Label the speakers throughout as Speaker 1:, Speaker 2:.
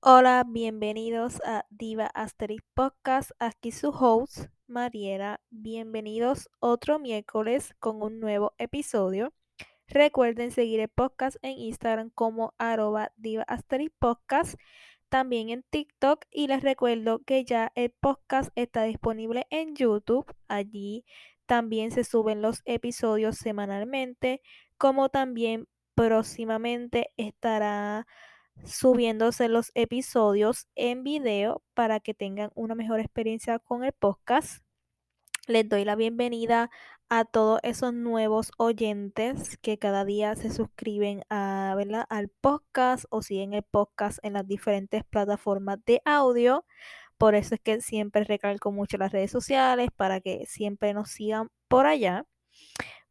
Speaker 1: Hola, bienvenidos a Diva Asterix Podcast. Aquí su host, Mariela. Bienvenidos otro miércoles con un nuevo episodio. Recuerden seguir el podcast en Instagram como arroba Diva Asterix Podcast, también en TikTok. Y les recuerdo que ya el podcast está disponible en YouTube. Allí también se suben los episodios semanalmente, como también próximamente estará subiéndose los episodios en video para que tengan una mejor experiencia con el podcast. Les doy la bienvenida a todos esos nuevos oyentes que cada día se suscriben a, ¿verdad? al podcast o siguen el podcast en las diferentes plataformas de audio. Por eso es que siempre recalco mucho las redes sociales para que siempre nos sigan por allá.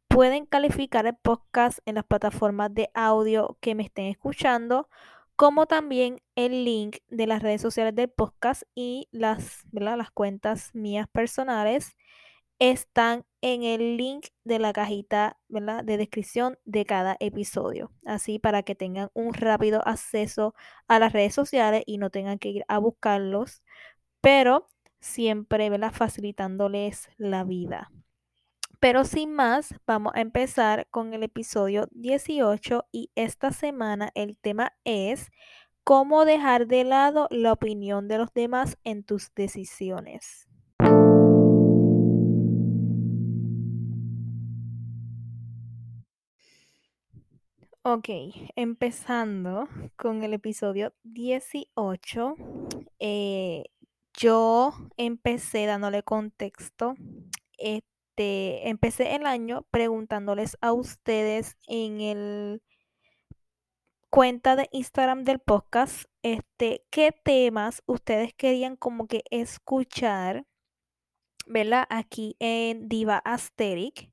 Speaker 1: Pueden calificar el podcast en las plataformas de audio que me estén escuchando como también el link de las redes sociales del podcast y las, las cuentas mías personales están en el link de la cajita de descripción de cada episodio. Así para que tengan un rápido acceso a las redes sociales y no tengan que ir a buscarlos, pero siempre facilitándoles la vida. Pero sin más, vamos a empezar con el episodio 18 y esta semana el tema es cómo dejar de lado la opinión de los demás en tus decisiones. Ok, empezando con el episodio 18, eh, yo empecé dándole contexto. Este, empecé el año preguntándoles a ustedes en el cuenta de Instagram del podcast, este, qué temas ustedes querían como que escuchar, ¿verdad? Aquí en Diva Asteric,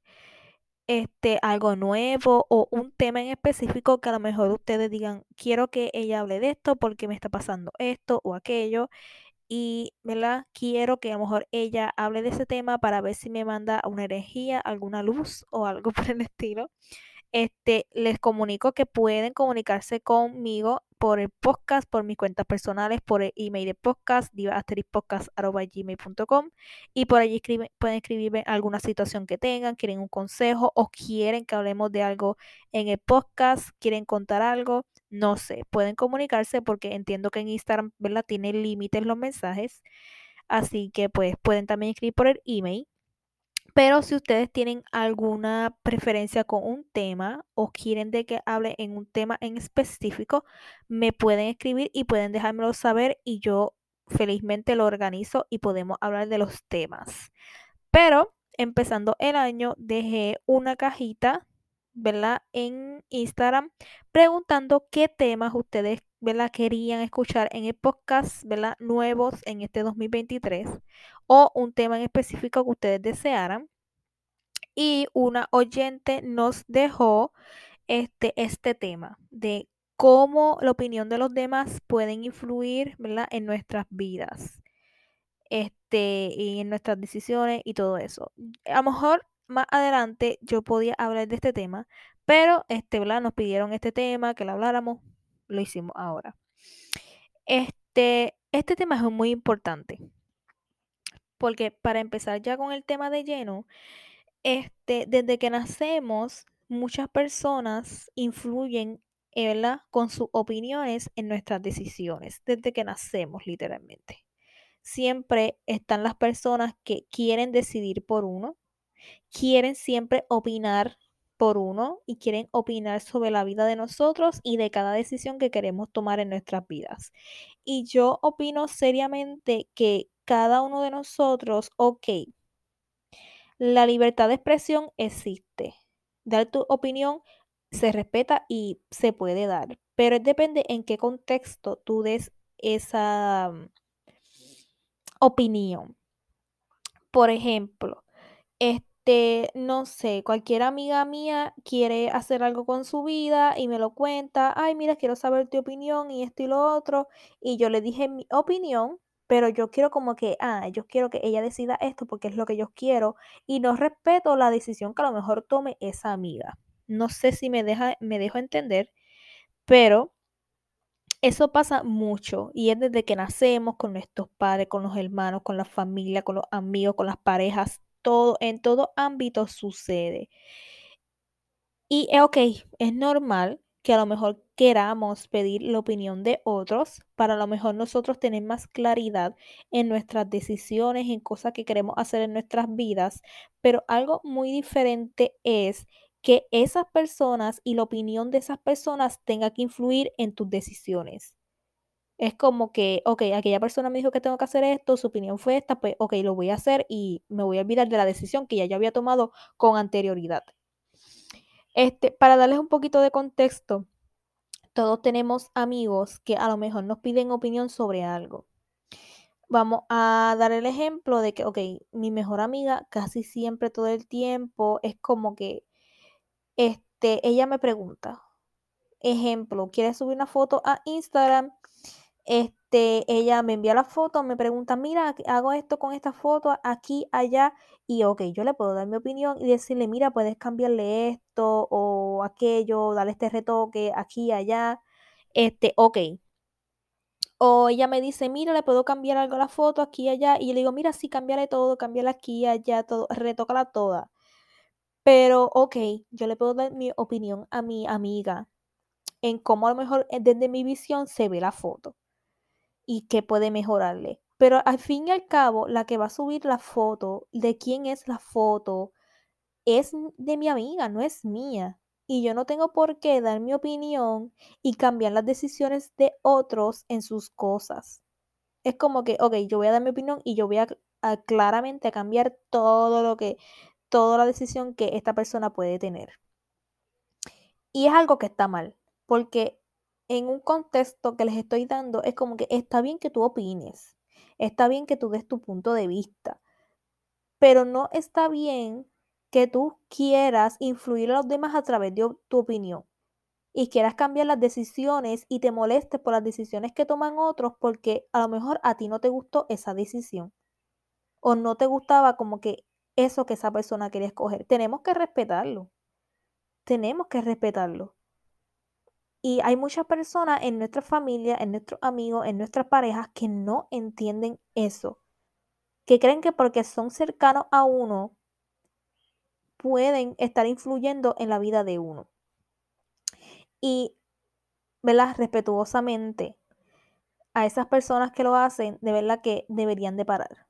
Speaker 1: este, algo nuevo o un tema en específico que a lo mejor ustedes digan, quiero que ella hable de esto porque me está pasando esto o aquello y, ¿verdad? Quiero que a lo mejor ella hable de ese tema para ver si me manda una herejía, alguna luz o algo por el estilo. Este, les comunico que pueden comunicarse conmigo por el podcast, por mis cuentas personales, por el email de podcast, gmail.com y por allí pueden escribirme alguna situación que tengan, quieren un consejo o quieren que hablemos de algo en el podcast, quieren contar algo, no sé, pueden comunicarse porque entiendo que en Instagram, ¿verdad? Tiene límites los mensajes, así que pues pueden también escribir por el email. Pero si ustedes tienen alguna preferencia con un tema o quieren de que hable en un tema en específico, me pueden escribir y pueden dejármelo saber y yo felizmente lo organizo y podemos hablar de los temas. Pero empezando el año dejé una cajita, ¿verdad? En Instagram preguntando qué temas ustedes, ¿verdad? Querían escuchar en el podcast, ¿verdad? Nuevos en este 2023 o un tema en específico que ustedes desearan. Y una oyente nos dejó este, este tema de cómo la opinión de los demás pueden influir en nuestras vidas este, y en nuestras decisiones y todo eso. A lo mejor más adelante yo podía hablar de este tema, pero este, nos pidieron este tema, que lo habláramos, lo hicimos ahora. Este, este tema es muy importante porque para empezar ya con el tema de lleno, este, desde que nacemos, muchas personas influyen eh, con sus opiniones en nuestras decisiones, desde que nacemos literalmente. Siempre están las personas que quieren decidir por uno, quieren siempre opinar por uno y quieren opinar sobre la vida de nosotros y de cada decisión que queremos tomar en nuestras vidas. Y yo opino seriamente que cada uno de nosotros, ok, la libertad de expresión existe. Dar tu opinión se respeta y se puede dar, pero depende en qué contexto tú des esa mm, opinión. Por ejemplo, este, no sé, cualquier amiga mía quiere hacer algo con su vida y me lo cuenta, ay, mira, quiero saber tu opinión y esto y lo otro, y yo le dije mi opinión, pero yo quiero como que, ah, yo quiero que ella decida esto porque es lo que yo quiero y no respeto la decisión que a lo mejor tome esa amiga. No sé si me deja me dejo entender, pero eso pasa mucho y es desde que nacemos con nuestros padres, con los hermanos, con la familia, con los amigos, con las parejas, todo en todo ámbito sucede. Y, eh, okey, es normal que a lo mejor queramos pedir la opinión de otros para a lo mejor nosotros tener más claridad en nuestras decisiones, en cosas que queremos hacer en nuestras vidas, pero algo muy diferente es que esas personas y la opinión de esas personas tenga que influir en tus decisiones. Es como que, okey, aquella persona me dijo que tengo que hacer esto, su opinión fue esta, pues, okey, lo voy a hacer y me voy a olvidar de la decisión que ya yo había tomado con anterioridad. Este, para darles un poquito de contexto, todos tenemos amigos que a lo mejor nos piden opinión sobre algo. Vamos a dar el ejemplo de que, okey, mi mejor amiga casi siempre todo el tiempo es como que, este, ella me pregunta, ejemplo, quiere subir una foto a Instagram, este, ella me envía la foto, me pregunta, mira, hago esto con esta foto, aquí, allá, y okey, yo le puedo dar mi opinión y decirle, mira, puedes cambiarle esto o aquello, darle este retoque aquí, allá, este, okey. O ella me dice, mira, le puedo cambiar algo a la foto aquí, allá, y le digo, mira, sí, cámbiale todo, cámbiala aquí, allá, todo, retócala toda. Pero, okey, yo le puedo dar mi opinión a mi amiga en cómo a lo mejor, eh, desde mi visión se ve la foto y qué puede mejorarle. Pero al fin y al cabo, la que va a subir la foto, de quién es la foto, es de mi amiga, no es mía. Y yo no tengo por qué dar mi opinión y cambiar las decisiones de otros en sus cosas. Es como que, okey, yo voy a dar mi opinión y yo voy a a claramente a cambiar todo lo que toda la decisión que esta persona puede tener. Y es algo que está mal, porque en un contexto que les estoy dando es como que está bien que tú opines, está bien que tú des tu punto de vista, pero no está bien que tú quieras influir a los demás a través de tu opinión y quieras cambiar las decisiones y te molestes por las decisiones que toman otros porque a lo mejor a ti no te gustó esa decisión o no te gustaba como que eso que esa persona quería escoger. Tenemos que respetarlo. Tenemos que respetarlo. Y hay muchas personas en nuestra familia, en nuestros amigos, en nuestras parejas que no entienden eso. Que creen que porque son cercanos a uno, pueden estar influyendo en la vida de uno. Y, ¿verdad? Respetuosamente, a esas personas que lo hacen, de verdad que deberían de parar.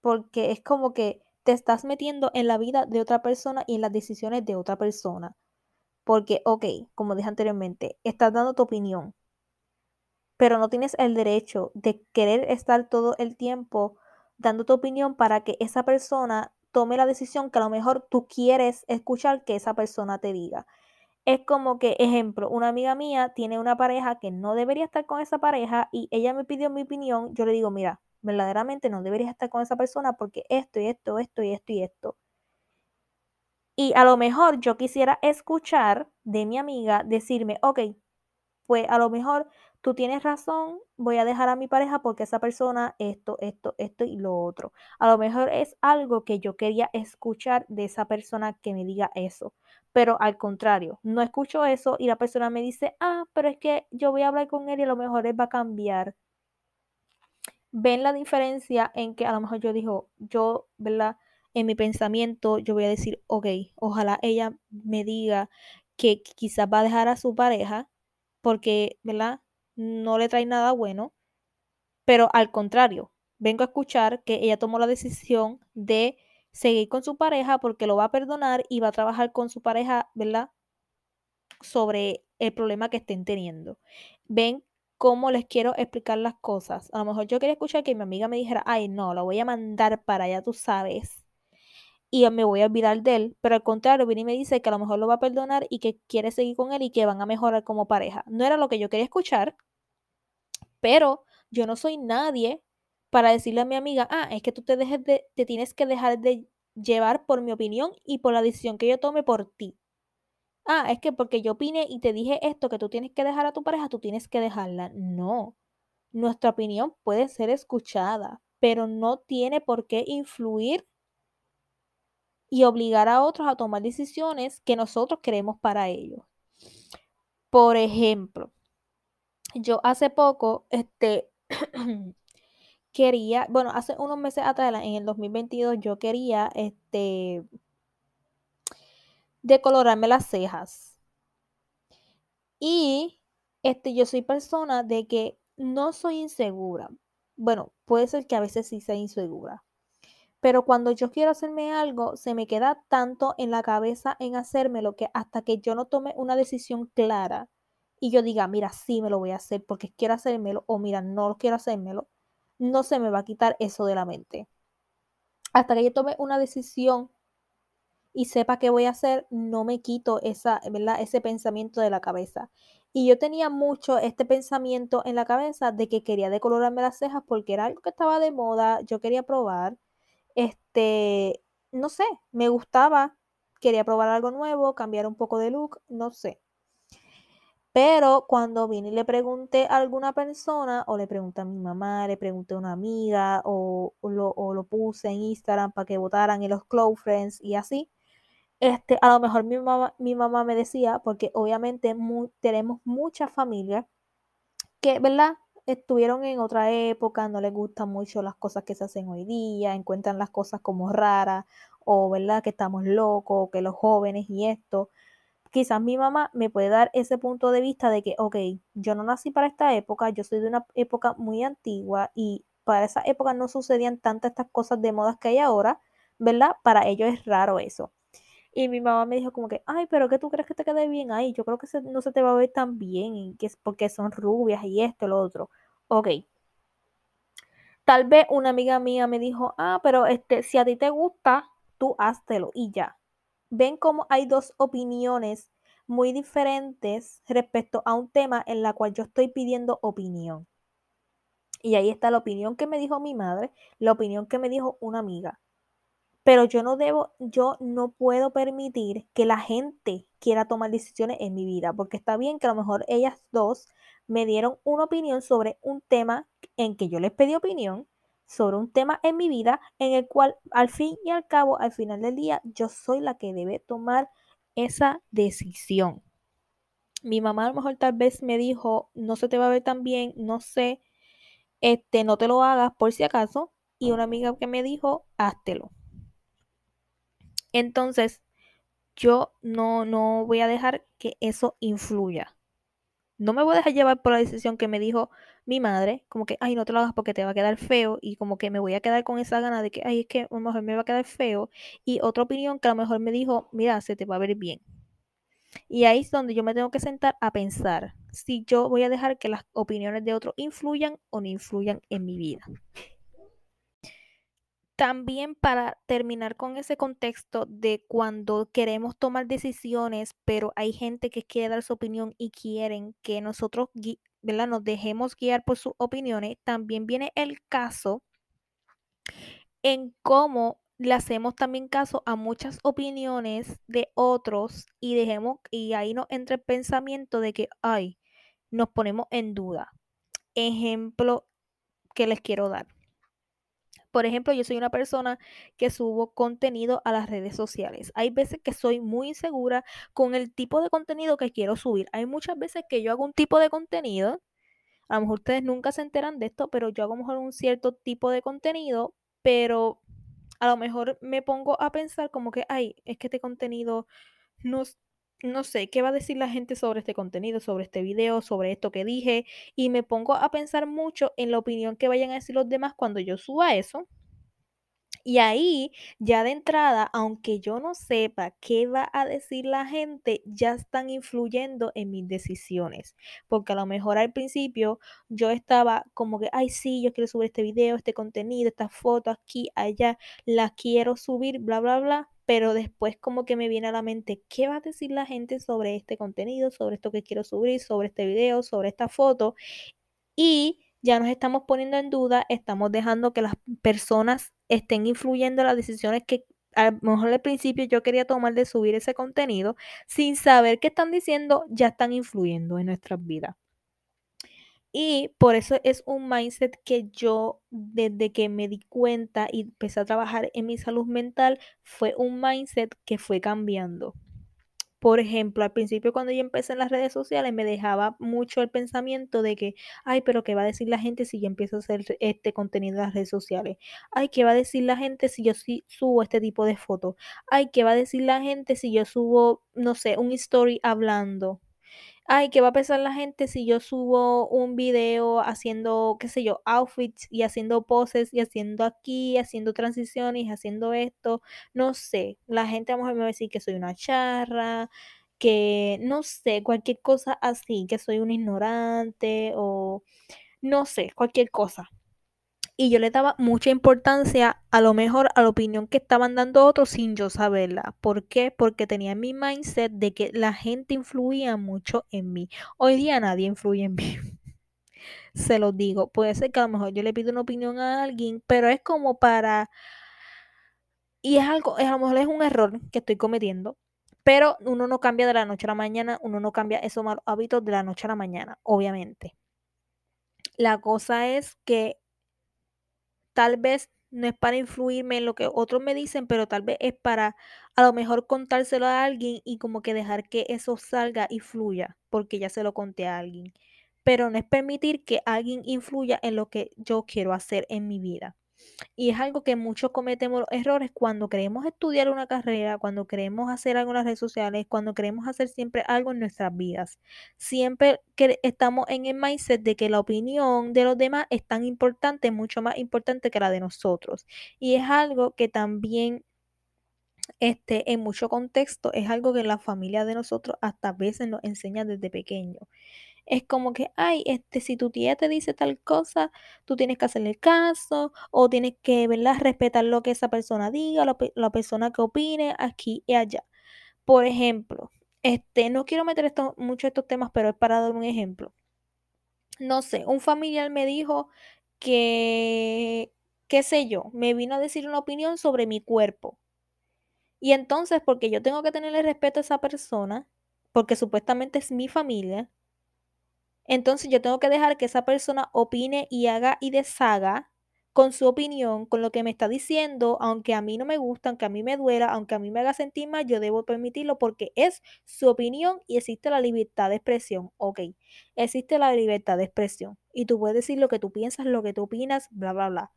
Speaker 1: Porque es como que te estás metiendo en la vida de otra persona y en las decisiones de otra persona. Porque, okey, como dije anteriormente, estás dando tu opinión. Pero no tienes el derecho de querer estar todo el tiempo dando tu opinión para que esa persona tome la decisión que a lo mejor tú quieres escuchar que esa persona te diga. Es como que, ejemplo, una amiga mía tiene una pareja que no debería estar con esa pareja y ella me pidió mi opinión, yo le digo: "Mira, verdaderamente no deberías estar con esa persona porque esto y esto, esto y esto y esto". Y a lo mejor yo quisiera escuchar de mi amiga decirme: "Okey, pues a lo mejor tú tienes razón, voy a dejar a mi pareja porque esa persona esto, esto, esto y lo otro". A lo mejor es algo que yo quería escuchar de esa persona que me diga eso, pero al contrario, no escucho eso y la persona me dice: "Ah, pero es que yo voy a hablar con él y a lo mejor él va a cambiar". ¿Ven la diferencia en que a lo mejor yo digo yo, verdad, en mi pensamiento, yo voy a decir: "Okey, ojalá ella me diga que quizás va a dejar a su pareja porque, ¿verdad?, no le trae nada bueno", pero al contrario, vengo a escuchar que ella tomó la decisión de seguir con su pareja porque lo va a perdonar y va a trabajar con su pareja, ¿verdad? Sobre el problema que estén teniendo. ¿Ven cómo les quiero explicar las cosas? A lo mejor yo quería escuchar que mi amiga me dijera: "Ay, no, la voy a mandar para allá, tú sabes, y me voy a olvidar de él", pero al contrario, viene y me dice que a lo mejor lo va a perdonar y que quiere seguir con él y que van a mejorar como pareja. No era lo que yo quería escuchar pero yo no soy nadie para decirle a mi amiga: "Ah, es que tú te dejes de te tienes que dejar de llevar por mi opinión y por la decisión que yo tome por ti". Ah, es que porque yo opine y te dije esto, que tú tienes que dejar a tu pareja, tú tienes que dejarla. No. nuestra opinión puede ser escuchada, pero no tiene por qué influir y obligar a otros a tomar decisiones que nosotros queremos para ellos. Por ejemplo, yo hace poco, este, quería, bueno, hace unos meses atrás, en el 2022, yo quería, este, decolorarme las cejas. Y, este, yo soy persona de que no soy insegura. Bueno, puede ser que a veces sí sea insegura. Pero cuando yo quiero hacerme algo, se me queda tanto en la cabeza en hacérmelo que hasta que yo no tome una decisión clara y yo diga, mira, sí me lo voy a hacer porque quiero hacérmelo o mira, no quiero hacérmelo, no se me va a quitar eso de la mente. Hasta que yo tome una decisión y sepa qué voy a hacer, no me quito esa, ¿verdad? ese pensamiento de la cabeza. Y yo tenía mucho este pensamiento en la cabeza de que quería decolorarme las cejas porque era algo que estaba de moda, yo quería probar. Este, no sé, me gustaba, quería probar algo nuevo, cambiar un poco de look, no sé. Pero cuando vine y le pregunté a alguna persona, o le pregunté a mi mamá, le pregunté a una amiga, o, lo, puse en Instagram para que votaran en los Close Friends y así, este, a lo mejor mi mamá, mi mamá me decía, porque obviamente tenemos muchas familias que, ¿verdad? Estuvieron en otra época, no les gustan mucho las cosas que se hacen hoy día, encuentran las cosas como raras, o, ¿verdad? Que estamos locos, que los jóvenes y esto quizás mi mamá me puede dar ese punto de vista de que, ok, yo no nací para esta época, yo soy de una época muy antigua y para esa época no sucedían tantas estas cosas de modas que hay ahora, ¿verdad? Para ellos es raro eso. Y mi mamá me dijo como que, ay, pero ¿qué tú crees que te quede bien ahí? Yo creo que no se te va a ver tan bien, que es porque son rubias y esto, lo otro. Ok. Tal vez una amiga mía me dijo, ah, pero este, si a ti te gusta, tú háztelo y ya ven cómo hay dos opiniones muy diferentes respecto a un tema en la cual yo estoy pidiendo opinión. Y ahí está la opinión que me dijo mi madre, la opinión que me dijo una amiga. Pero yo no debo, yo no puedo permitir que la gente quiera tomar decisiones en mi vida, porque está bien que a lo mejor ellas dos me dieron una opinión sobre un tema en que yo les pedí opinión, sobre un tema en mi vida en el cual al fin y al cabo, al final del día, yo soy la que debe tomar esa decisión. Mi mamá a lo mejor tal vez me dijo, no se te va a ver tan bien, no sé, este, no te lo hagas por si acaso. Y una amiga que me dijo, háztelo. Entonces, yo no, no voy a dejar que eso influya no me voy a dejar llevar por la decisión que me dijo mi madre, como que, ay, no te lo hagas porque te va a quedar feo, y como que me voy a quedar con esa gana de que, ay, es que a lo mejor me va a quedar feo, y otra opinión que a lo mejor me dijo, mira, se te va a ver bien. Y ahí es donde yo me tengo que sentar a pensar si yo voy a dejar que las opiniones de otros influyan o no influyan en mi vida. También para terminar con ese contexto de cuando queremos tomar decisiones, pero hay gente que quiere dar su opinión y quieren que nosotros ¿verdad? nos dejemos guiar por sus opiniones, también viene el caso en cómo le hacemos también caso a muchas opiniones de otros y dejemos y ahí nos entra el pensamiento de que ay, nos ponemos en duda. Ejemplo que les quiero dar. Por ejemplo, yo soy una persona que subo contenido a las redes sociales. Hay veces que soy muy insegura con el tipo de contenido que quiero subir. Hay muchas veces que yo hago un tipo de contenido. A lo mejor ustedes nunca se enteran de esto, pero yo hago a lo mejor un cierto tipo de contenido, pero a lo mejor me pongo a pensar como que, ay, es que este contenido no, no sé, ¿qué va a decir la gente sobre este contenido, sobre este video, sobre esto que dije? Y me pongo a pensar mucho en la opinión que vayan a decir los demás cuando yo suba eso. Y ahí, ya de entrada, aunque yo no sepa qué va a decir la gente, ya están influyendo en mis decisiones. Porque a lo mejor al principio yo estaba como que, ay, sí, yo quiero subir este video, este contenido, esta foto aquí, allá, la quiero subir, bla, bla, bla pero después como que me viene a la mente, ¿qué va a decir la gente sobre este contenido, sobre esto que quiero subir, sobre este video, sobre esta foto? Y ya nos estamos poniendo en duda, estamos dejando que las personas estén influyendo en las decisiones que a lo mejor al principio yo quería tomar de subir ese contenido, sin saber qué están diciendo, ya están influyendo en nuestras vidas. Y por eso es un mindset que yo, desde que me di cuenta y empecé a trabajar en mi salud mental, fue un mindset que fue cambiando. Por ejemplo, al principio cuando yo empecé en las redes sociales me dejaba mucho el pensamiento de que, ay, pero ¿qué va a decir la gente si yo empiezo a hacer este contenido en las redes sociales? Ay, ¿qué va a decir la gente si yo subo este tipo de fotos? Ay, ¿qué va a decir la gente si yo subo, no sé, un story hablando? Ay, ¿qué va a pensar la gente si yo subo un video haciendo, qué sé yo, outfits y haciendo poses y haciendo aquí, haciendo transiciones, haciendo esto? No sé, la gente a lo mejor me va a decir que soy una charra, que no sé, cualquier cosa así, que soy un ignorante o no sé, cualquier cosa. Y yo le daba mucha importancia a lo mejor a la opinión que estaban dando otros sin yo saberla. ¿Por qué? Porque tenía mi mindset de que la gente influía mucho en mí. Hoy día nadie influye en mí. Se lo digo. Puede ser que a lo mejor yo le pido una opinión a alguien, pero es como para... Y es algo, a lo mejor es un error que estoy cometiendo, pero uno no cambia de la noche a la mañana, uno no cambia esos malos hábitos de la noche a la mañana, obviamente. La cosa es que tal vez no es para influirme en lo que otros me dicen, pero tal vez es para a lo mejor contárselo a alguien y como que dejar que eso salga y fluya, porque ya se lo conté a alguien. Pero no es permitir que alguien influya en lo que yo quiero hacer en mi vida. Y es algo que muchos cometemos errores cuando queremos estudiar una carrera, cuando queremos hacer algo en las redes sociales, cuando queremos hacer siempre algo en nuestras vidas. Siempre que estamos en el mindset de que la opinión de los demás es tan importante, mucho más importante que la de nosotros. Y es algo que también este, en mucho contexto, es algo que la familia de nosotros hasta veces nos enseña desde pequeño es como que, ay, este, si tu tía te dice tal cosa, tú tienes que hacerle caso o tienes que, ¿verdad?, respetar lo que esa persona diga, la, la persona que opine aquí y allá. Por ejemplo, este, no quiero meter esto, mucho estos temas, pero es para dar un ejemplo. No sé, un familiar me dijo que, qué sé yo, me vino a decir una opinión sobre mi cuerpo. Y entonces, porque yo tengo que tenerle respeto a esa persona, porque supuestamente es mi familia, entonces yo tengo que dejar que esa persona opine y haga y deshaga con su opinión, con lo que me está diciendo, aunque a mí no me gusta, aunque a mí me duela, aunque a mí me haga sentir mal, yo debo permitirlo porque es su opinión y existe la libertad de expresión. Ok, existe la libertad de expresión y tú puedes decir lo que tú piensas, lo que tú opinas, bla, bla, bla.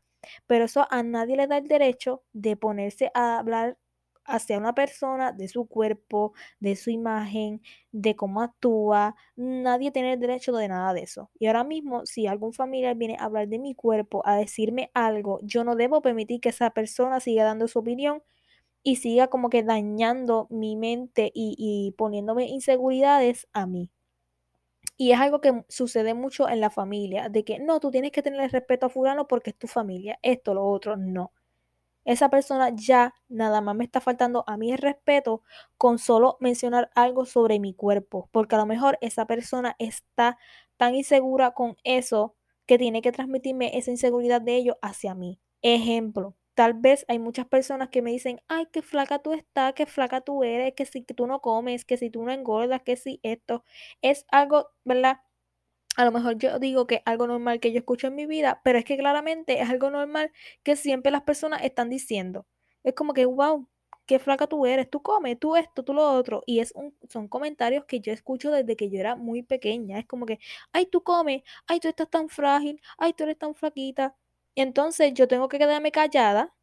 Speaker 1: Pero eso a nadie le da el derecho de ponerse a hablar hacia una persona, de su cuerpo, de su imagen, de cómo actúa. Nadie tiene el derecho de nada de eso. Y ahora mismo, si algún familiar viene a hablar de mi cuerpo, a decirme algo, yo no debo permitir que esa persona siga dando su opinión y siga como que dañando mi mente y, poniéndome inseguridades a mí. Y es algo que sucede mucho en la familia, de que no, tú tienes que tener respeto a fulano porque es tu familia, esto, lo otro, no esa persona ya nada más me está faltando a mí el respeto con solo mencionar algo sobre mi cuerpo, porque a lo mejor esa persona está tan insegura con eso que tiene que transmitirme esa inseguridad de ellos hacia mí. Ejemplo, tal vez hay muchas personas que me dicen, ay, qué flaca tú estás, qué flaca tú eres, que si tú no comes, que si tú no engordas, que si esto es algo, ¿verdad? A lo mejor yo digo que es algo normal que yo escucho en mi vida, pero es que claramente es algo normal que siempre las personas están diciendo. Es como que, wow, qué flaca tú eres, tú comes, tú esto, tú lo otro. Y es un, son comentarios que yo escucho desde que yo era muy pequeña. Es como que, ay, tú comes, ay, tú estás tan frágil, ay, tú eres tan flaquita. entonces yo tengo que quedarme callada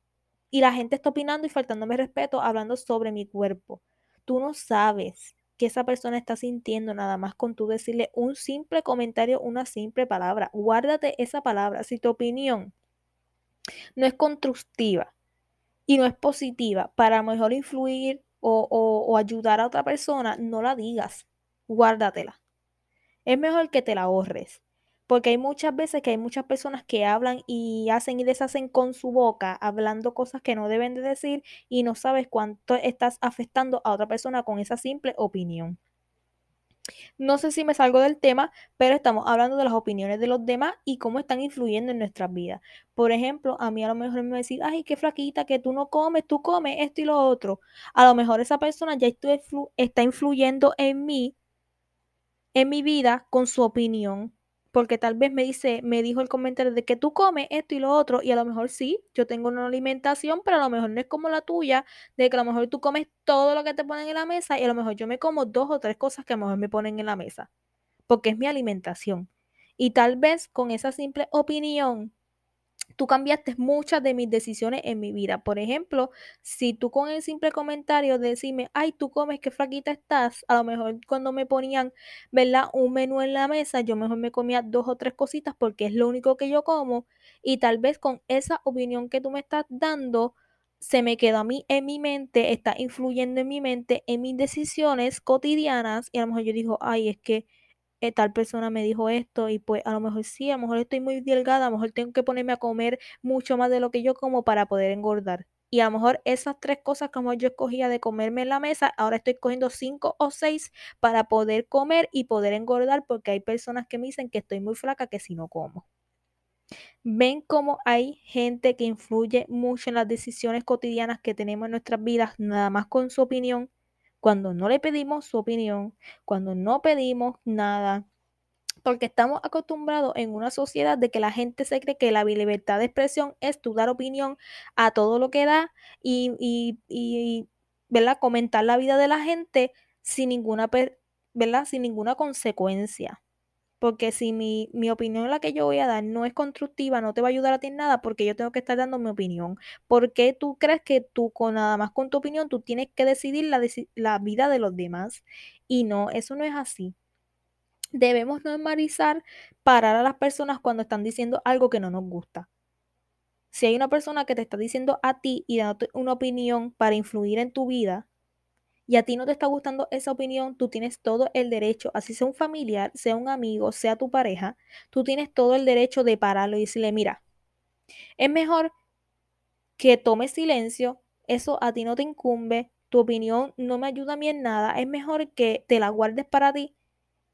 Speaker 1: y la gente está opinando y faltándome respeto hablando sobre mi cuerpo. Tú no sabes que esa persona está sintiendo nada más con tú decirle un simple comentario, una simple palabra. Guárdate esa palabra. Si tu opinión no es constructiva y no es positiva para mejor influir o, o ayudar a otra persona, no la digas. Guárdatela. Es mejor que te la ahorres. Porque hay muchas veces que hay muchas personas que hablan y hacen y deshacen con su boca, hablando cosas que no deben de decir y no sabes cuánto estás afectando a otra persona con esa simple opinión. No sé si me salgo del tema, pero estamos hablando de las opiniones de los demás y cómo están influyendo en nuestras vidas. Por ejemplo, a mí a lo mejor me decir, ay, qué flaquita, que tú no comes, tú comes esto y lo otro. A lo mejor esa persona ya está influyendo en mí, en mi vida, con su opinión porque tal vez me dice, me dijo el comentario de que tú comes esto y lo otro, y a lo mejor sí, yo tengo una alimentación, pero a lo mejor no es como la tuya, de que a lo mejor tú comes todo lo que te ponen en la mesa y a lo mejor yo me como dos o tres cosas que a lo mejor me ponen en la mesa, porque es mi alimentación. Y tal vez con esa simple opinión tú cambiaste muchas de mis decisiones en mi vida. Por ejemplo, si tú con el simple comentario de decirme, ay, tú comes, qué flaquita estás, a lo mejor cuando me ponían, ¿verdad? Un menú en la mesa, yo mejor me comía dos o tres cositas porque es lo único que yo como y tal vez con esa opinión que tú me estás dando, se me quedó a mí en mi mente, está influyendo en mi mente, en mis decisiones cotidianas y a lo mejor yo digo, ay, es que eh, tal persona me dijo esto y pues a lo mejor sí, a lo mejor estoy muy delgada, a lo mejor tengo que ponerme a comer mucho más de lo que yo como para poder engordar. Y a lo mejor esas tres cosas como yo escogía de comerme en la mesa, ahora estoy cogiendo cinco o seis para poder comer y poder engordar porque hay personas que me dicen que estoy muy flaca que si no como. Ven cómo hay gente que influye mucho en las decisiones cotidianas que tenemos en nuestras vidas, nada más con su opinión cuando no le pedimos su opinión, cuando no pedimos nada, porque estamos acostumbrados en una sociedad de que la gente se cree que la libertad de expresión es tu dar opinión a todo lo que da y, y, y comentar la vida de la gente sin ninguna, ¿verdad? sin ninguna consecuencia. Porque si mi, mi opinión la que yo voy a dar no es constructiva, no te va a ayudar a ti en nada, porque yo tengo que estar dando mi opinión. ¿Por qué tú crees que tú con nada más con tu opinión tú tienes que decidir la, la vida de los demás? Y no, eso no es así. Debemos normalizar parar a las personas cuando están diciendo algo que no nos gusta. Si hay una persona que te está diciendo a ti y dándote una opinión para influir en tu vida, y a ti no te está gustando esa opinión, tú tienes todo el derecho, así sea un familiar, sea un amigo, sea tu pareja, tú tienes todo el derecho de pararlo y decirle, mira, es mejor que tomes silencio, eso a ti no te incumbe, tu opinión no me ayuda a mí en nada, es mejor que te la guardes para ti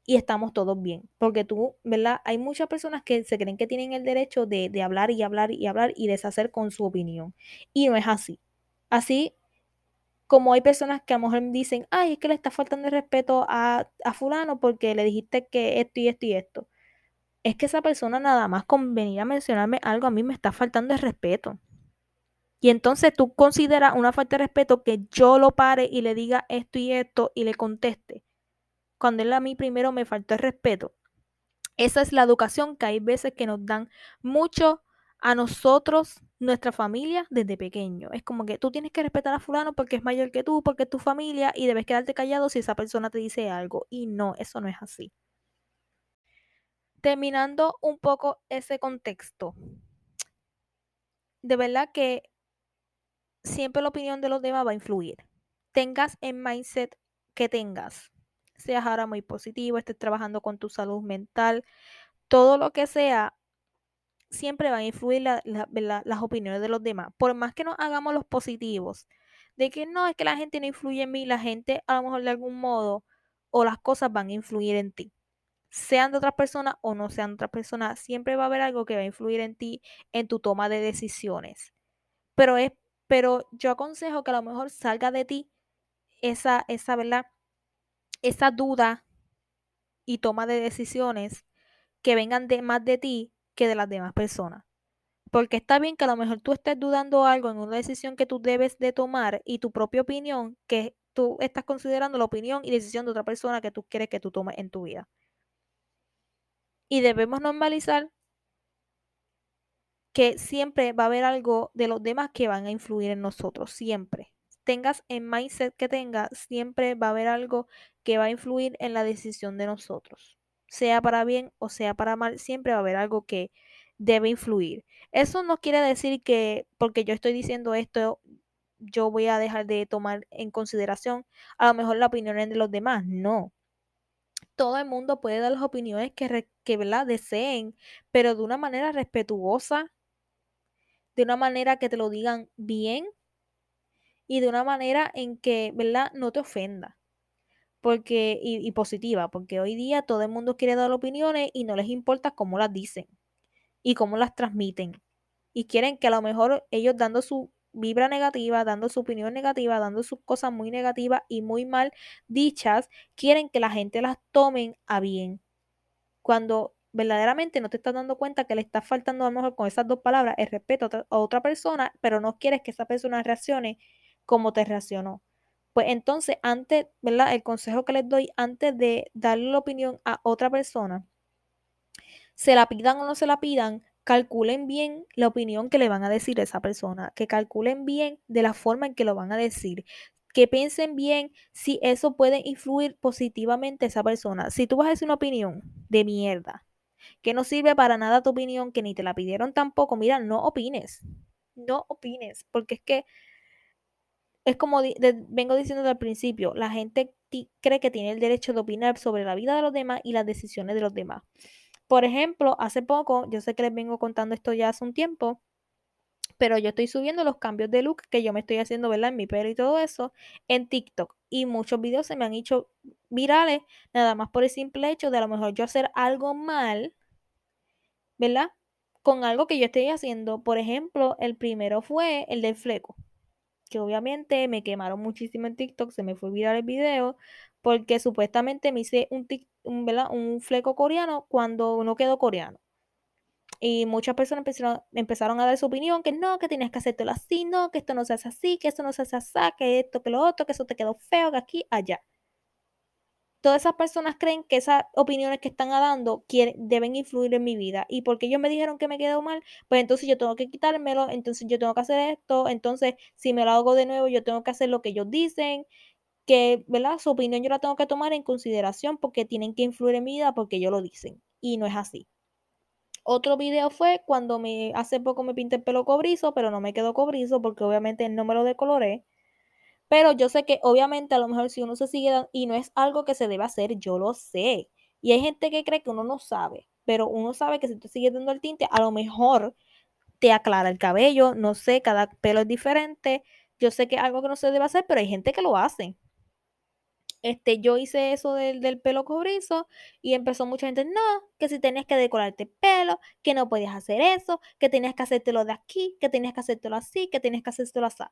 Speaker 1: y estamos todos bien. Porque tú, ¿verdad? Hay muchas personas que se creen que tienen el derecho de, de hablar y hablar y hablar y deshacer con su opinión. Y no es así. Así como hay personas que a lo mejor dicen, ay, es que le está faltando el respeto a, fulano porque le dijiste que esto y esto y esto. Es que esa persona nada más con venir a mencionarme algo a mí me está faltando el respeto. Y entonces tú consideras una falta de respeto que yo lo pare y le diga esto y esto y le conteste. Cuando él a mí primero me faltó el respeto. Esa es la educación que hay veces que nos dan mucho a nosotros, nuestra familia, desde pequeño. Es como que tú tienes que respetar a fulano porque es mayor que tú, porque es tu familia y debes quedarte callado si esa persona te dice algo. Y no, eso no es así. Terminando un poco ese contexto. De verdad que siempre la opinión de los demás va a influir. Tengas el mindset que tengas. Seas ahora muy positivo, estés trabajando con tu salud mental, todo lo que sea, siempre van a influir las opiniones de los demás. Por más que nos hagamos los positivos, de que no, es que la gente no influye en mí, la gente a lo mejor de algún modo o las cosas van a influir en ti. Sean de otras personas o no sean de otras personas, siempre va a haber algo que va a influir en ti, en tu toma de decisiones. Pero es, pero yo aconsejo que a lo mejor salga de ti esa, esa, ¿verdad? Esa duda y toma de decisiones que vengan de más de ti que de las demás personas. Porque está bien que a lo mejor tú estés dudando algo en una decisión que tú debes de tomar y tu propia opinión, que tú estás considerando la opinión y decisión de otra persona que tú quieres que tú tomes en tu vida. Y debemos normalizar que siempre va a haber algo de los demás que van a influir en nosotros, siempre. Tengas el mindset que tengas, siempre va a haber algo que va a influir en la decisión de nosotros sea para bien o sea para mal, siempre va a haber algo que debe influir. Eso no quiere decir que porque yo estoy diciendo esto, yo voy a dejar de tomar en consideración a lo mejor la opinión de los demás. No. Todo el mundo puede dar las opiniones que, que deseen, pero de una manera respetuosa, de una manera que te lo digan bien y de una manera en que, ¿verdad? No te ofenda porque, y, positiva, porque hoy día todo el mundo quiere dar opiniones y no les importa cómo las dicen y cómo las transmiten. Y quieren que a lo mejor ellos dando su vibra negativa, dando su opinión negativa, dando sus cosas muy negativas y muy mal dichas, quieren que la gente las tomen a bien. Cuando verdaderamente no te estás dando cuenta que le estás faltando a lo mejor con esas dos palabras el respeto a otra persona, pero no quieres que esa persona reaccione como te reaccionó. Pues entonces, antes, ¿verdad? El consejo que les doy antes de darle la opinión a otra persona, se la pidan o no se la pidan, calculen bien la opinión que le van a decir a esa persona, que calculen bien de la forma en que lo van a decir, que piensen bien si eso puede influir positivamente a esa persona. Si tú vas a decir una opinión de mierda, que no sirve para nada tu opinión, que ni te la pidieron tampoco, mira, no opines, no opines, porque es que es como vengo diciendo al principio, la gente cree que tiene el derecho de opinar sobre la vida de los demás y las decisiones de los demás. Por ejemplo, hace poco, yo sé que les vengo contando esto ya hace un tiempo, pero yo estoy subiendo los cambios de look que yo me estoy haciendo, ¿verdad? En mi pelo y todo eso en TikTok. Y muchos videos se me han hecho virales, nada más por el simple hecho de a lo mejor yo hacer algo mal, ¿verdad? Con algo que yo estoy haciendo. Por ejemplo, el primero fue el del fleco obviamente me quemaron muchísimo en TikTok, se me fue viral el video, porque supuestamente me hice un, un, un fleco coreano cuando no quedó coreano. Y muchas personas empezaron, empezaron, a dar su opinión, que no, que tienes que hacértelo así, no, que esto no se hace así, que esto no se hace así, que esto, que lo otro, que eso te quedó feo, que aquí, allá todas esas personas creen que esas opiniones que están dando deben influir en mi vida. Y porque ellos me dijeron que me quedó mal, pues entonces yo tengo que quitármelo, entonces yo tengo que hacer esto, entonces si me lo hago de nuevo, yo tengo que hacer lo que ellos dicen, que, ¿verdad? Su opinión yo la tengo que tomar en consideración porque tienen que influir en mi vida porque ellos lo dicen. Y no es así. Otro video fue cuando me hace poco me pinté el pelo cobrizo, pero no me quedó cobrizo porque obviamente no me lo decoloré. Pero yo sé que obviamente a lo mejor si uno se sigue y no es algo que se debe hacer, yo lo sé. Y hay gente que cree que uno no sabe, pero uno sabe que si tú sigues dando el tinte, a lo mejor te aclara el cabello, no sé, cada pelo es diferente. Yo sé que es algo que no se debe hacer, pero hay gente que lo hace. Este, yo hice eso del, del, pelo cobrizo y empezó mucha gente, no, que si tenías que decorarte pelo, que no podías hacer eso, que tenías que hacértelo de aquí, que tenías que hacértelo así, que tenías que hacértelo así.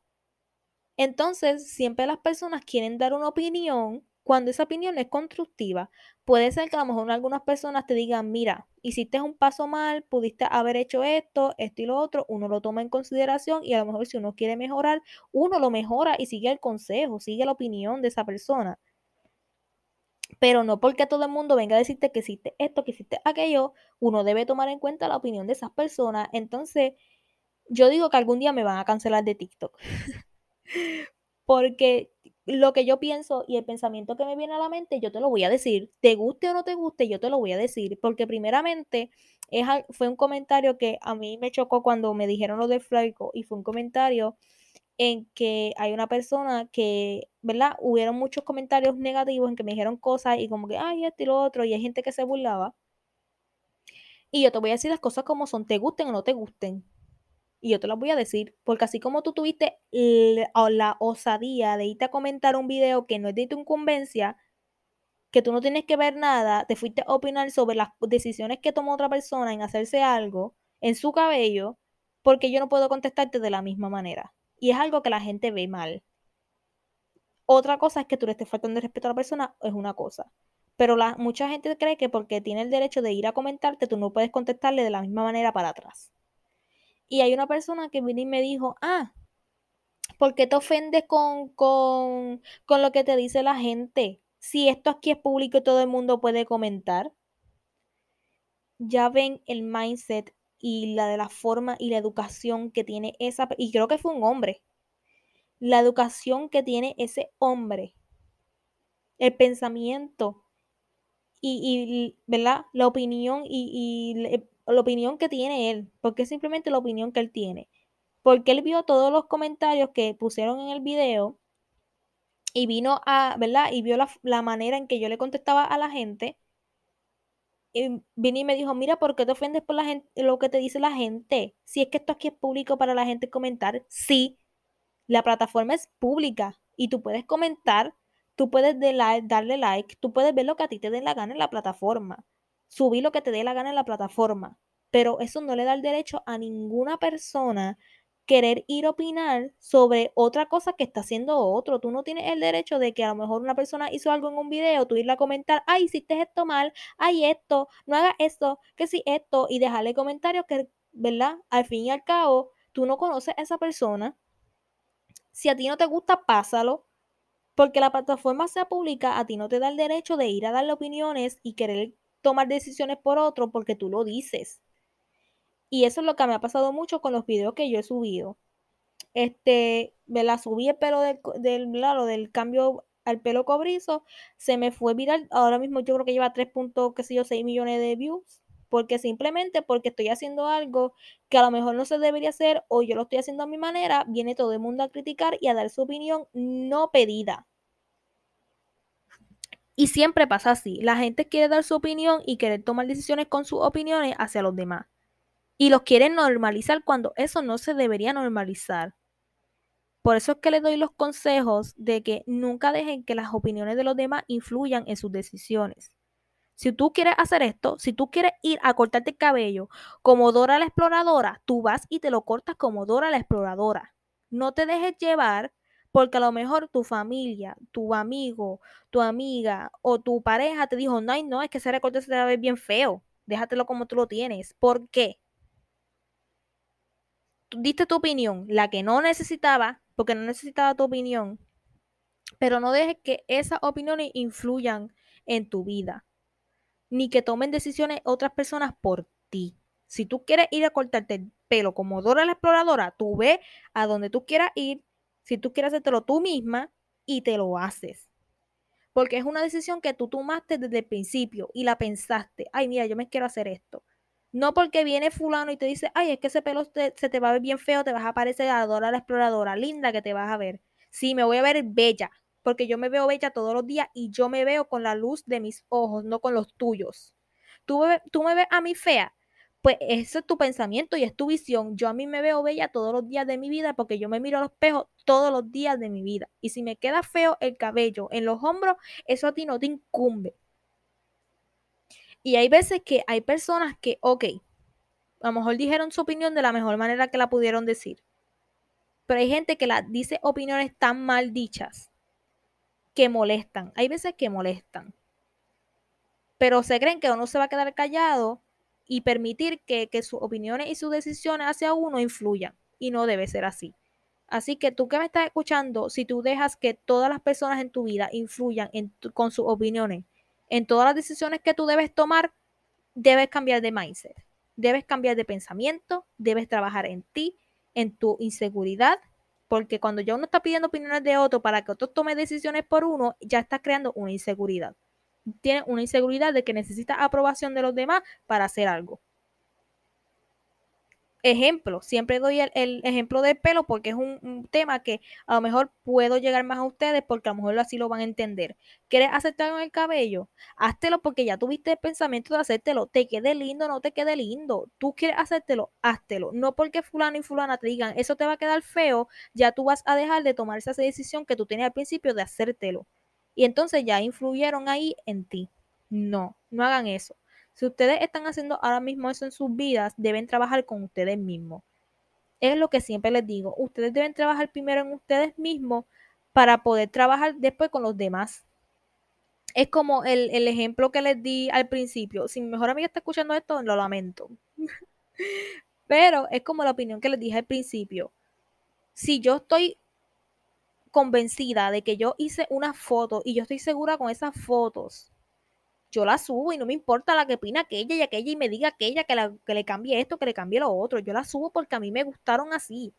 Speaker 1: Entonces, siempre las personas quieren dar una opinión cuando esa opinión es constructiva. Puede ser que a lo mejor algunas personas te digan, mira, hiciste un paso mal, pudiste haber hecho esto, esto y lo otro, uno lo toma en consideración y a lo mejor si uno quiere mejorar, uno lo mejora y sigue el consejo, sigue la opinión de esa persona. Pero no porque todo el mundo venga a decirte que hiciste esto, que hiciste aquello, uno debe tomar en cuenta la opinión de esas personas. Entonces, yo digo que algún día me van a cancelar de TikTok. Porque lo que yo pienso y el pensamiento que me viene a la mente, yo te lo voy a decir. Te guste o no te guste, yo te lo voy a decir. Porque primeramente es, fue un comentario que a mí me chocó cuando me dijeron lo de Flaico y fue un comentario en que hay una persona que, ¿verdad? Hubieron muchos comentarios negativos en que me dijeron cosas y como que, ay, esto y lo otro, y hay gente que se burlaba. Y yo te voy a decir las cosas como son, te gusten o no te gusten y yo te lo voy a decir, porque así como tú tuviste la, osadía de irte a comentar un video que no es de tu incumbencia, que tú no tienes que ver nada, te fuiste a opinar sobre las decisiones que tomó otra persona en hacerse algo en su cabello, porque yo no puedo contestarte de la misma manera. Y es algo que la gente ve mal. Otra cosa es que tú le estés faltando respeto a la persona, es una cosa. Pero la, mucha gente cree que porque tiene el derecho de ir a comentarte, tú no puedes contestarle de la misma manera para atrás. Y hay una persona que vino y me dijo, ah, ¿por qué te ofendes con, con, con lo que te dice la gente? Si esto aquí es público y todo el mundo puede comentar. Ya ven el mindset y la de la forma y la educación que tiene esa, y creo que fue un hombre, la educación que tiene ese hombre, el pensamiento y, y ¿verdad? La opinión y, y la opinión que tiene él, porque es simplemente la opinión que él tiene. Porque él vio todos los comentarios que pusieron en el video y vino a, ¿verdad? Y vio la, manera en que yo le contestaba a la gente. Y vino y me dijo, mira, ¿por qué te ofendes por la gente, lo que te dice la gente? Si es que esto aquí es público para la gente comentar, sí, la plataforma es pública y tú puedes comentar, tú puedes darle like, tú puedes ver lo que a ti te dé la gana en la plataforma subir lo que te dé la gana en la plataforma, pero eso no le da el derecho a ninguna persona querer ir a opinar sobre otra cosa que está haciendo otro. Tú no tienes el derecho de que a lo mejor una persona hizo algo en un video, tú irle a comentar, ay, hiciste esto mal, ay, esto, no hagas esto, que sí, esto, y dejarle comentarios que, ¿verdad? Al fin y al cabo, tú no conoces a esa persona. Si a ti no te gusta, pásalo. Porque la plataforma sea pública, a ti no te da el derecho de ir a darle opiniones y querer tomar decisiones por otro porque tú lo dices. Y eso es lo que me ha pasado mucho con los videos que yo he subido. Este, me la subí el pelo del, del, del cambio al pelo cobrizo, se me fue viral. Ahora mismo yo creo que lleva 3.6 millones de views. Porque simplemente porque estoy haciendo algo que a lo mejor no se debería hacer o yo lo estoy haciendo a mi manera, viene todo el mundo a criticar y a dar su opinión no pedida. Y siempre pasa así. La gente quiere dar su opinión y quiere tomar decisiones con sus opiniones hacia los demás. Y los quieren normalizar cuando eso no se debería normalizar. Por eso es que les doy los consejos de que nunca dejen que las opiniones de los demás influyan en sus decisiones. Si tú quieres hacer esto, si tú quieres ir a cortarte el cabello como Dora la exploradora, tú vas y te lo cortas como Dora la exploradora. No te dejes llevar porque a lo mejor tu familia, tu amigo, tu amiga o tu pareja te dijo, no, no, es que ese recorte se te va a ver bien feo. Déjatelo como tú lo tienes. ¿Por qué? Diste tu opinión, la que no necesitaba, porque no necesitaba tu opinión, pero no dejes que esas opiniones influyan en tu vida, ni que tomen decisiones otras personas por ti. Si tú quieres ir a cortarte el pelo como Dora la exploradora, tú ve a donde tú quieras ir, si tú quieres hacértelo tú misma y te lo haces. Porque es una decisión que tú tomaste desde el principio y la pensaste. Ay, mira, yo me quiero hacer esto. No porque viene fulano y te dice, ay, es que ese pelo se te va a ver bien feo, te vas a parecer a Dora la exploradora, linda que te vas a ver. Sí, me voy a ver bella, porque yo me veo bella todos los días y yo me veo con la luz de mis ojos, no con los tuyos. Tú, tú me ves a mí fea, pues ese es tu pensamiento y es tu visión. Yo a mí me veo bella todos los días de mi vida porque yo me miro al espejo todos los días de mi vida. Y si me queda feo el cabello en los hombros, eso a ti no te incumbe. Y hay veces que hay personas que, ok, a lo mejor dijeron su opinión de la mejor manera que la pudieron decir. Pero hay gente que la dice opiniones tan mal dichas que molestan. Hay veces que molestan. Pero se creen que uno se va a quedar callado y permitir que, sus opiniones y sus decisiones hacia uno influyan. Y no debe ser así. Así que tú que me estás escuchando, si tú dejas que todas las personas en tu vida influyan con sus opiniones, en todas las decisiones que tú debes tomar, debes cambiar de mindset, debes cambiar de pensamiento, debes trabajar en ti, en tu inseguridad, porque cuando ya uno está pidiendo opiniones de otro para que otro tome decisiones por uno, ya está creando una inseguridad tiene una inseguridad de que necesita aprobación de los demás para hacer algo. Ejemplo, siempre doy el, ejemplo del pelo porque es un, tema que a lo mejor puedo llegar más a ustedes porque a lo mejor así lo van a entender. ¿Quieres aceptarlo en el cabello? Háztelo porque ya tuviste el pensamiento de hacértelo. Te quede lindo, no te quede lindo. Tú quieres hacértelo, háztelo. No porque fulano y fulana te digan eso te va a quedar feo, ya tú vas a dejar de tomar esa decisión que tú tenías al principio de hacértelo y entonces ya influyeron ahí en ti. No, no hagan eso. Si ustedes están haciendo ahora mismo eso en sus vidas, deben trabajar con ustedes mismos. Es lo que siempre les digo. Ustedes deben trabajar primero en ustedes mismos para poder trabajar después con los demás. Es como el, el ejemplo que les di al principio. Si mi mejor amiga está escuchando esto, lo lamento. Pero es como la opinión que les dije al principio. Si yo estoy convencida de que yo hice una foto y yo estoy segura con esas fotos, yo la subo y no me importa la que opina aquella y aquella y me diga aquella que, que le cambie esto, que le cambie lo otro. Yo la subo porque a mí me gustaron así.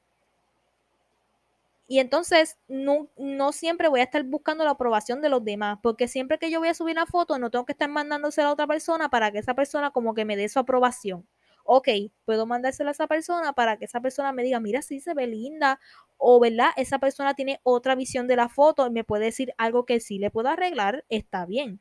Speaker 1: Y entonces no, no, siempre voy a estar buscando la aprobación de los demás, porque siempre que yo voy a subir una foto no tengo que estar mandándosela a otra persona para que esa persona como que me dé su aprobación ok, puedo mandárselo a esa persona para que esa persona me diga, mira, sí se ve linda, o verdad, esa persona tiene otra visión de la foto y me puede decir algo que sí le puedo arreglar, está bien.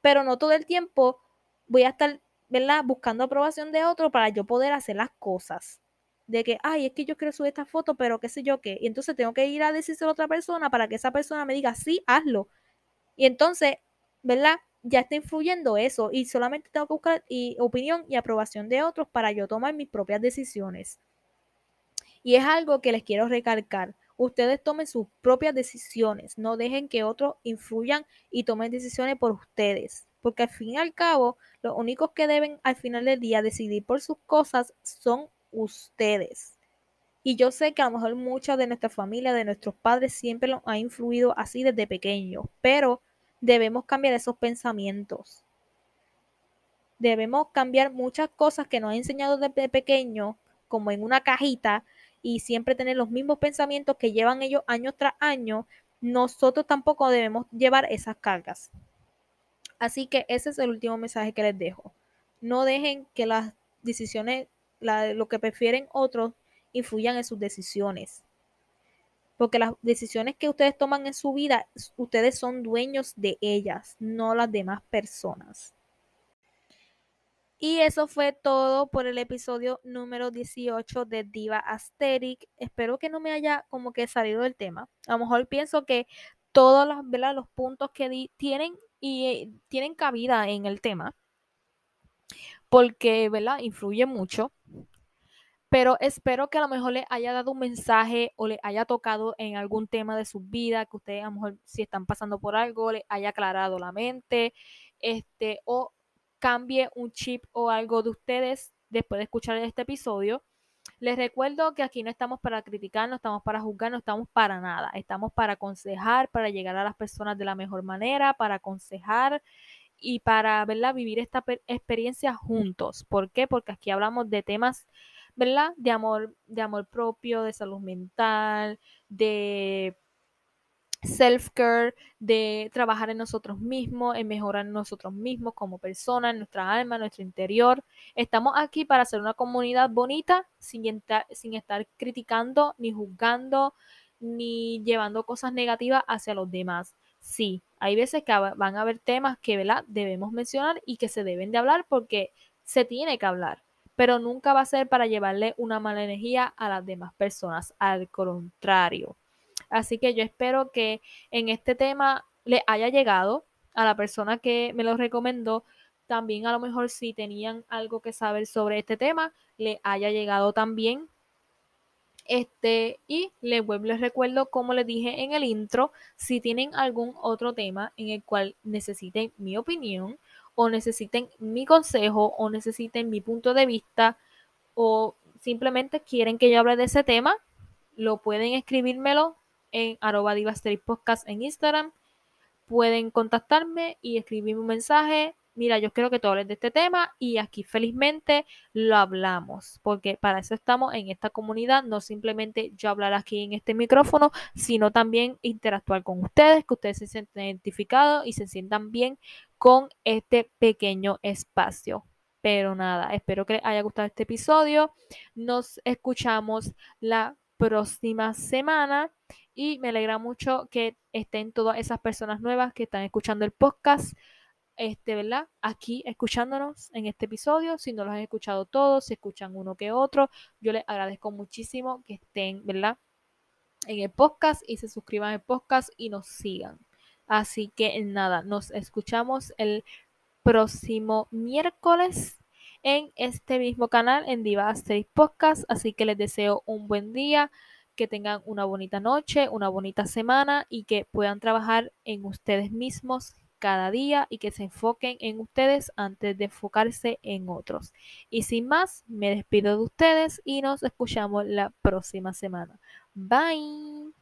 Speaker 1: Pero no todo el tiempo voy a estar, ¿verdad? Buscando aprobación de otro para yo poder hacer las cosas. De que, ay, es que yo quiero subir esta foto, pero qué sé yo qué. Y entonces tengo que ir a decírselo a otra persona para que esa persona me diga, sí, hazlo. Y entonces, ¿verdad? Ya está influyendo eso y solamente tengo que buscar y, opinión y aprobación de otros para yo tomar mis propias decisiones. Y es algo que les quiero recalcar. Ustedes tomen sus propias decisiones, no dejen que otros influyan y tomen decisiones por ustedes, porque al fin y al cabo, los únicos que deben al final del día decidir por sus cosas son ustedes. Y yo sé que a lo mejor muchas de nuestra familia, de nuestros padres, siempre los ha influido así desde pequeños, pero debemos cambiar esos pensamientos. Debemos cambiar muchas cosas que nos han enseñado desde pequeño, como en una cajita, y siempre tener los mismos pensamientos que llevan ellos año tras año. Nosotros tampoco debemos llevar esas cargas. Así que ese es el último mensaje que les dejo. No dejen que las decisiones, lo que prefieren otros, influyan en sus decisiones. Porque las decisiones que ustedes toman en su vida, ustedes son dueños de ellas, no las demás personas. Y eso fue todo por el episodio número 18 de Diva Asterix. Espero que no me haya como que salido del tema. A lo mejor pienso que todos los, los puntos que di tienen y eh, tienen cabida en el tema. Porque, ¿verdad? Influye mucho pero espero que a lo mejor les haya dado un mensaje o les haya tocado en algún tema de su vida, que ustedes a lo mejor si están pasando por algo, les haya aclarado la mente, este, o cambie un chip o algo de ustedes después de escuchar este episodio. Les recuerdo que aquí no estamos para criticar, no estamos para juzgar, no estamos para nada. Estamos para aconsejar, para llegar a las personas de la mejor manera, para aconsejar y para ¿verdad? vivir esta experiencia juntos. ¿Por qué? Porque aquí hablamos de temas ¿verdad? De amor, de amor propio, de salud mental, de self-care, de trabajar en nosotros mismos, en mejorar nosotros mismos como personas, en nuestra alma, en nuestro interior. Estamos aquí para hacer una comunidad bonita sin, estar criticando, ni juzgando, ni llevando cosas negativas hacia los demás. Sí, hay veces que van a haber temas que debemos mencionar y que se deben de hablar porque se tiene que hablar pero nunca va a ser para llevarle una mala energía a las demás personas, al contrario. Así que yo espero que en este tema le haya llegado a la persona que me lo recomendó. También a lo mejor si tenían algo que saber sobre este tema, le haya llegado también. Este, y les vuelvo les recuerdo, como les dije en el intro, si tienen algún otro tema en el cual necesiten mi opinión, o necesiten mi consejo o necesiten mi punto de vista o simplemente quieren que yo hable de ese tema, lo pueden escribírmelo en arroba en Instagram. Pueden contactarme y escribirme un mensaje mira, yo quiero que tú hables de este tema y aquí felizmente lo hablamos, porque para eso estamos en esta comunidad, no simplemente yo hablar aquí en este micrófono, sino también interactuar con ustedes, que ustedes se sientan identificados y se sientan bien con este pequeño espacio. Pero nada, espero que les haya gustado este episodio. Nos escuchamos la próxima semana y me alegra mucho que estén todas esas personas nuevas que están escuchando el podcast este, ¿verdad? Aquí escuchándonos en este episodio. Si no los han escuchado todos, si escuchan uno que otro, yo les agradezco muchísimo que estén, ¿verdad? En el podcast y se suscriban al podcast y nos sigan. Así que nada, nos escuchamos el próximo miércoles en este mismo canal, en Diva Asterix Podcast. Así que les deseo un buen día, que tengan una bonita noche, una bonita semana y que puedan trabajar en ustedes mismos cada día y que se enfoquen en ustedes antes de enfocarse en otros. Y sin más, me despido de ustedes y nos escuchamos la próxima semana. Bye.